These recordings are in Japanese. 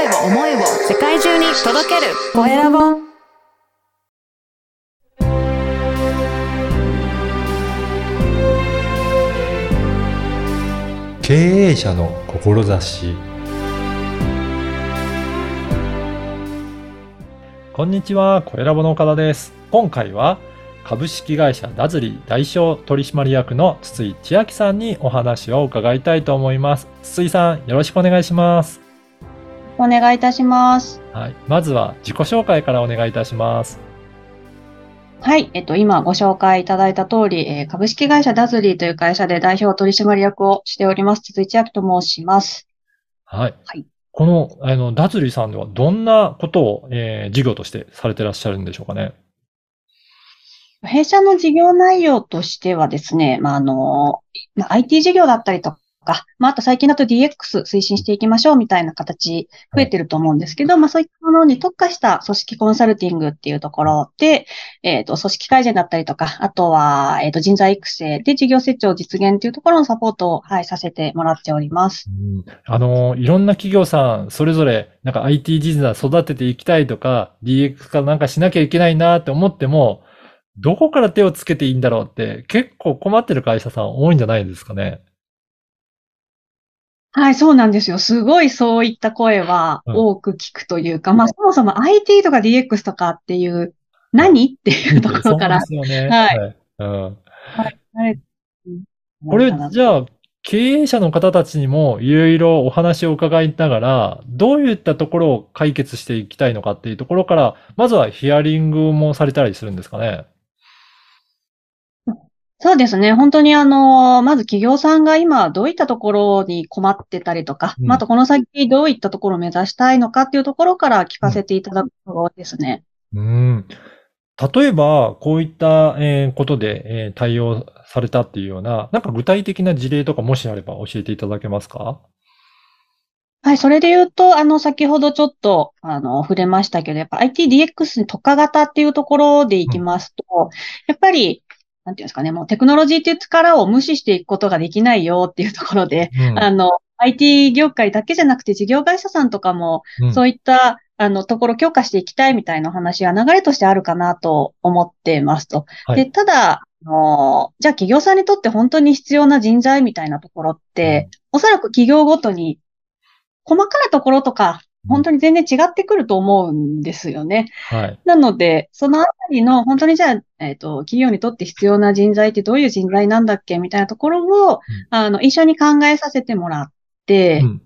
声を、思いを世界中に届けるコエラボ。経営者の志こんにちは、コエラボの岡田です。今回は株式会社ダズリ代表取締役の筒井千秋さんにお話を伺いたいと思います。筒井さん、よろしくお願いします。お願いいたします。はい。まずは自己紹介からお願いいたします。はい。えっと、今ご紹介いただいた通り、えー株式会社ダズリーという会社で代表取締役をしております、筒井千秋と申します。はい。はいこの、あの、ダズリーさんではどんなことを、えー事業としてされてらっしゃるんでしょうかね？弊社の事業内容としてはですね、まあ、あの、まあ、IT 事業だったりとか、まあ、あと最近だと DX 推進していきましょうみたいな形増えてると思うんですけど、まあ、そういったものに特化した組織コンサルティングっていうところで、えっと、組織改善だったりとか、あとは、えっと、人材育成で事業成長実現っていうところのサポートを、はい、させてもらっております。うんあの、いろんな企業さん、それぞれ、なんか IT 人材育てていきたいとか、DX 化なんかしなきゃいけないなって思っても、どこから手をつけていいんだろうって、結構困ってる会社さん多いんじゃないですかね。はい、そうなんですよ。すごいそういった声はうん多く聞くというか、まあそもそも IT とか DX とかっていう、何っていうところから、そうですよね。はいうん。はいうんこれなるかな、じゃあ、経営者の方たちにもいろいろお話を伺いながら、どういったところを解決していきたいのかっていうところから、まずはヒアリングもされたりするんですかね。そうですね。本当にあの、まず企業さんが今どういったところに困ってたりとか、うんまああとこの先どういったところを目指したいのかっていうところから聞かせていただくところですね。うん。例えば、こういった、えーことで、えー対応されたっていうような、なんか具体的な事例とかもしあれば教えていただけますか？はい、それで言うと、あの、先ほどちょっと、あの、触れましたけど、やっぱ ITDX に特化型っていうところでいきますと、やっぱり、なんていうんですかね、もうテクノロジーっていう力を無視していくことができないよっていうところで、うん。あの、IT 業界だけじゃなくて事業会社さんとかも、うん。そういった、あの、ところ強化していきたいみたいなお話は流れとしてあるかなと思っていますと。はい。で、ただ、あの、じゃあ企業さんにとって本当に必要な人材みたいなところって、おそらく企業ごとに細かなところとか、本当に全然違ってくると思うんですよね。はい。なので、そのあたりの本当にじゃあ、えっと、企業にとって必要な人材ってどういう人材なんだっけみたいなところを、あの、一緒に考えさせてもらってう、ん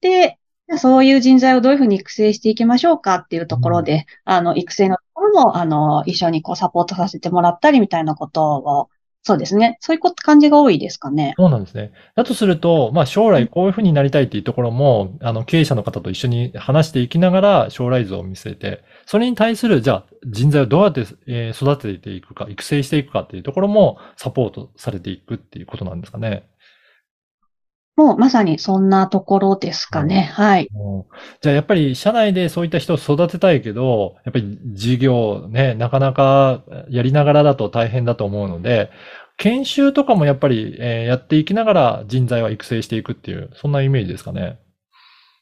で、そういう人材をどういうふうに育成していきましょうかっていうところで、あの、育成のところも、あの、一緒にこうサポートさせてもらったりみたいなことを、そうですね。そういうこと感じが多いですかね。そうなんですね。だとすると、まあ将来こういうふうになりたいっていうところも、あの経営者の方と一緒に話していきながら将来図を見据えて、それに対する、じゃあ人材をどうやって、えー育てていくか、育成していくかっていうところもサポートされていくっていうことなんですかね。もうまさにそんなところですかね。はい。うんじゃあやっぱり社内でそういった人を育てたいけど、やっぱり事業ね、なかなかやりながらだと大変だと思うので、研修とかもやっぱり、えーやっていきながら人材は育成していくっていう、そんなイメージですかね。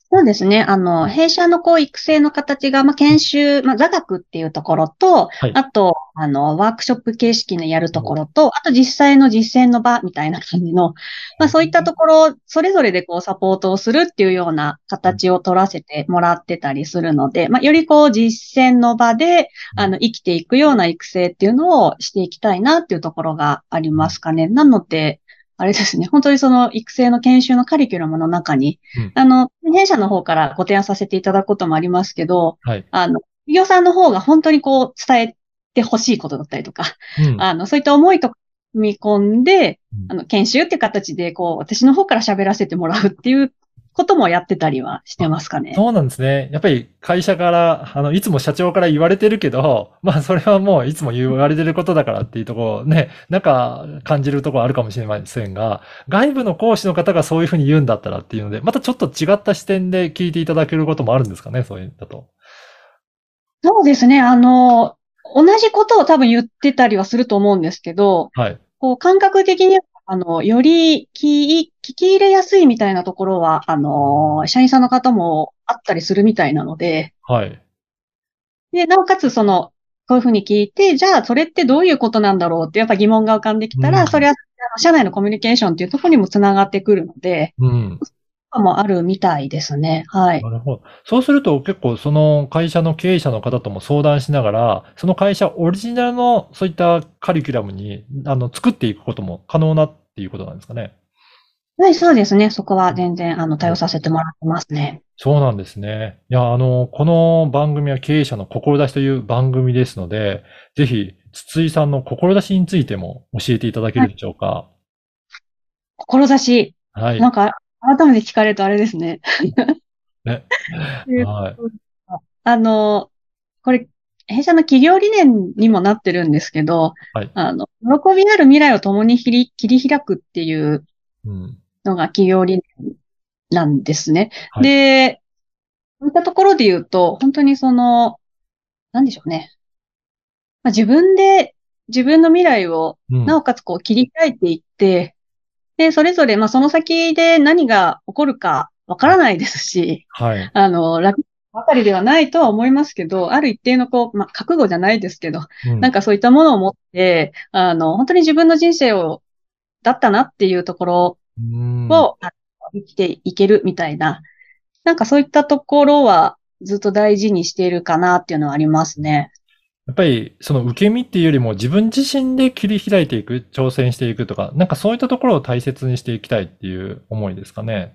そうですね。あの、弊社のこう育成の形が、まあ、研修、まあ、座学っていうところと、はい。あと、あの、ワークショップ形式でやるところと、あと実際の実践の場みたいな感じの、まあ、そういったところ、それぞれでこうサポートをするっていうような形を取らせてもらってたりするので、まあ、よりこう実践の場で、あの、生きていくような育成っていうのをしていきたいなっていうところがありますかね。なので、あれですね、本当にその育成の研修のカリキュラムの中に、うん。あの、弊社の方からご提案させていただくこともありますけど、はい。あの、企業さんの方が本当にこう伝えてほしいことだったりとか、うん。あの、そういった思いとか踏み込んでうん、あの、研修っていう形で、こう、私の方から喋らせてもらうっていうこともやってたりはしてますかね。そうなんですね。やっぱり会社から、あの、いつも社長から言われてるけど、まあそれはもういつも言われてることだからっていうところね、なんか感じるところあるかもしれませんが、外部の講師の方がそういうふうに言うんだったらっていうので、またちょっと違った視点で聞いていただけることもあるんですかね、そういうのだと。そうですね。あの、同じことを多分言ってたりはすると思うんですけど、はい。こう、感覚的にあの、より聞き入れやすいみたいなところは、あの、社員さんの方もあったりするみたいなので、はい。で、なおかつその、こういうふうに聞いて、じゃあそれってどういうことなんだろうってやっぱ疑問が浮かんできたら、うんそれはあの社内のコミュニケーションっていうところにもつながってくるので、うん。もあるみたいですね。はい。なるほど。そうすると結構その会社の経営者の方とも相談しながら、その会社オリジナルのそういったカリキュラムに、あの、作っていくことも可能なっていうことなんですかね。はい、そうですね。そこは全然、あの、対応させてもらってますね。そうなんですね。いや、あの、この番組は経営者の志という番組ですので、ぜひ、筒井さんの志についても教えていただけるでしょうか。志、はい。なんか、改めて聞かれるとあれですね。はい。あの、これ、弊社の企業理念にもなってるんですけど、はいあの、喜びある未来を共に切り開くっていううん。のが企業理念なんですね。はいで、そういったところで言うと、本当にその、なんでしょうね。まあ、自分で自分の未来をうん。なおかつこう切り開いていって、で、それぞれ、まあ、その先で何が起こるかわからないですし、はい。あの、楽ばかりではないとは思いますけど、ある一定のこう、まあ、覚悟じゃないですけど、うんなんかそういったものを持って、あの、本当に自分の人生を、だったなっていうところうんを、あ生きていけるみたいな、なんかそういったところはずっと大事にしているかなっていうのはありますね。やっぱり、その受け身っていうよりも自分自身で切り開いていく、挑戦していくとか、なんかそういったところを大切にしていきたいっていう思いですかね？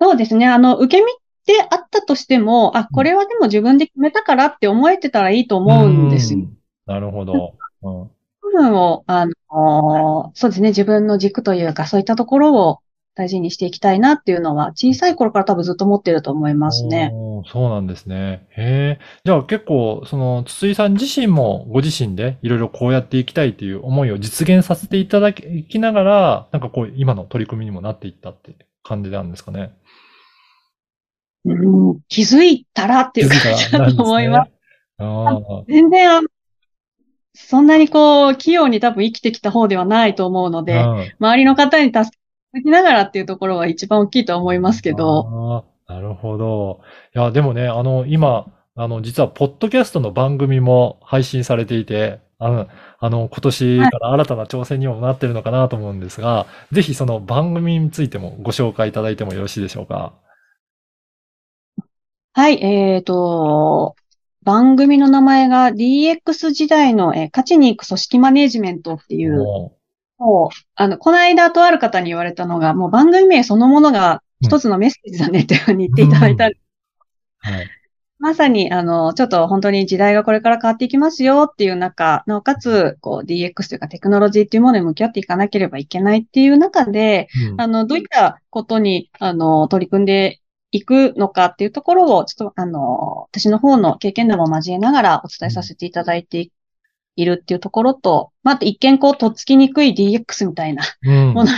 そうですね。あの、受け身ってあったとしても、あ、これはでも自分で決めたからって思えてたらいいと思うんですよ。うんなるほど。うん部分を、あの、そうですね。自分の軸というか、そういったところを大事にしていきたいなっていうのは、小さい頃から多分ずっと持ってると思いますね。そうなんですね。へえ。じゃあ結構、その、筒井さん自身もご自身でいろいろこうやっていきたいっていう思いを実現させていただきながら、なんかこう、今の取り組みにもなっていったって感じなんですかね？うん、気づいたらっていう感じだと思います。ああ、全然、そんなにこう、器用に多分生きてきた方ではないと思うので、うん周りの方に助けていただきながらっていうところは一番大きいと思いますけど、なるほど。いや、でもね、あの、今、あの、実は、ポッドキャストの番組も配信されていて、あの、あの、今年から新たな挑戦にもなってるのかなと思うんですが、ぜひその番組についてもご紹介いただいてもよろしいでしょうか？はい、えっと、番組の名前が DX 時代の、えー勝ちに行く組織マネジメントっていう、おもう、あの、この間とある方に言われたのが、もう番組名そのものが一つのメッセージだねっていうふうに言っていただいた、うん。はい。まさに、あの、ちょっと本当に時代がこれから変わっていきますよっていう中、なおかつ、こう DX というかテクノロジーっていうものに向き合っていかなければいけないっていう中で、うん。あの、どういったことに、あの、取り組んでいくのかっていうところを、ちょっと、あの、私の方の経験談も交えながらお伝えさせていただいているっていうところと、まあ、一見こう、とっつきにくい DX みたいなうんもの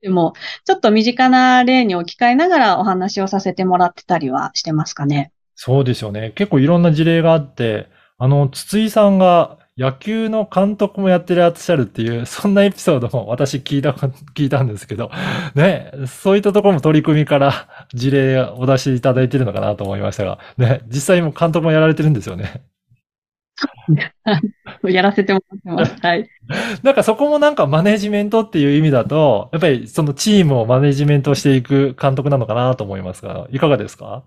でも、ちょっと身近な例に置き換えながらお話をさせてもらってたりはしてますかね。そうですよね。結構いろんな事例があって、あの、筒井さんが野球の監督もやってらっしゃるっていう、そんなエピソードも私聞いた、聞いたんですけど、ね、そういったところも取り組みから事例をお出しいただいてるのかなと思いましたが、ね、実際も監督もやられてるんですよね。やらせてもらってます。はい。なんかそこもなんかマネジメントっていう意味だと、やっぱりそのチームをマネジメントしていく監督なのかなと思いますが、いかがですか？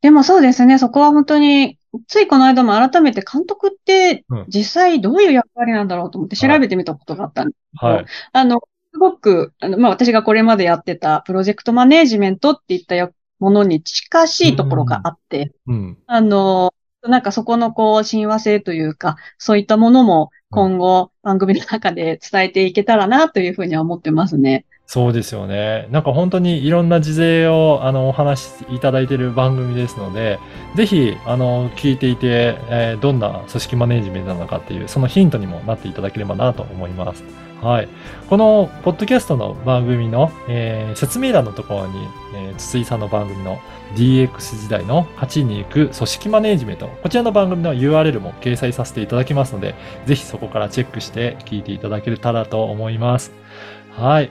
でもそうですね、そこは本当に、ついこの間も改めて監督ってうん実際どういう役割なんだろうと思って調べてみたことがあったんですけど、はい。あの、すごく、あの、まあ、私がこれまでやってたプロジェクトマネージメントっていったよものに近しいところがあって、うん。あの、なんかそこのこう、親和性というか、そういったものも今後番組の中で伝えていけたらなというふうには思ってますね。そうですよね。なんか本当にいろんな事例をあのお話しいただいている番組ですので、ぜひあの聞いていて、えーどんな組織マネジメントなのかっていうそのヒントにもなっていただければなと思います。はい。この、ポッドキャストの番組の、えー説明欄のところに、えー筒井さんの番組の DX 時代の勝ちに行く組織マネジメント、こちらの番組の URL も掲載させていただきますので、ぜひそこからチェックして聞いていただけたらと思います。はい。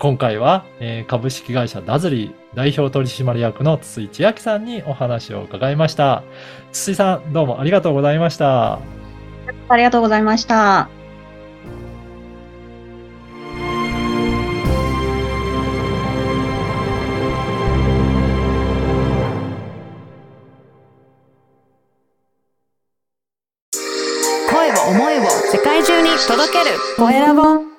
今回は、えー株式会社ダズリー代表取締役の筒井千秋さんにお話を伺いました。筒井さん、どうもありがとうございました。ありがとうございました。届ける。コエラボ。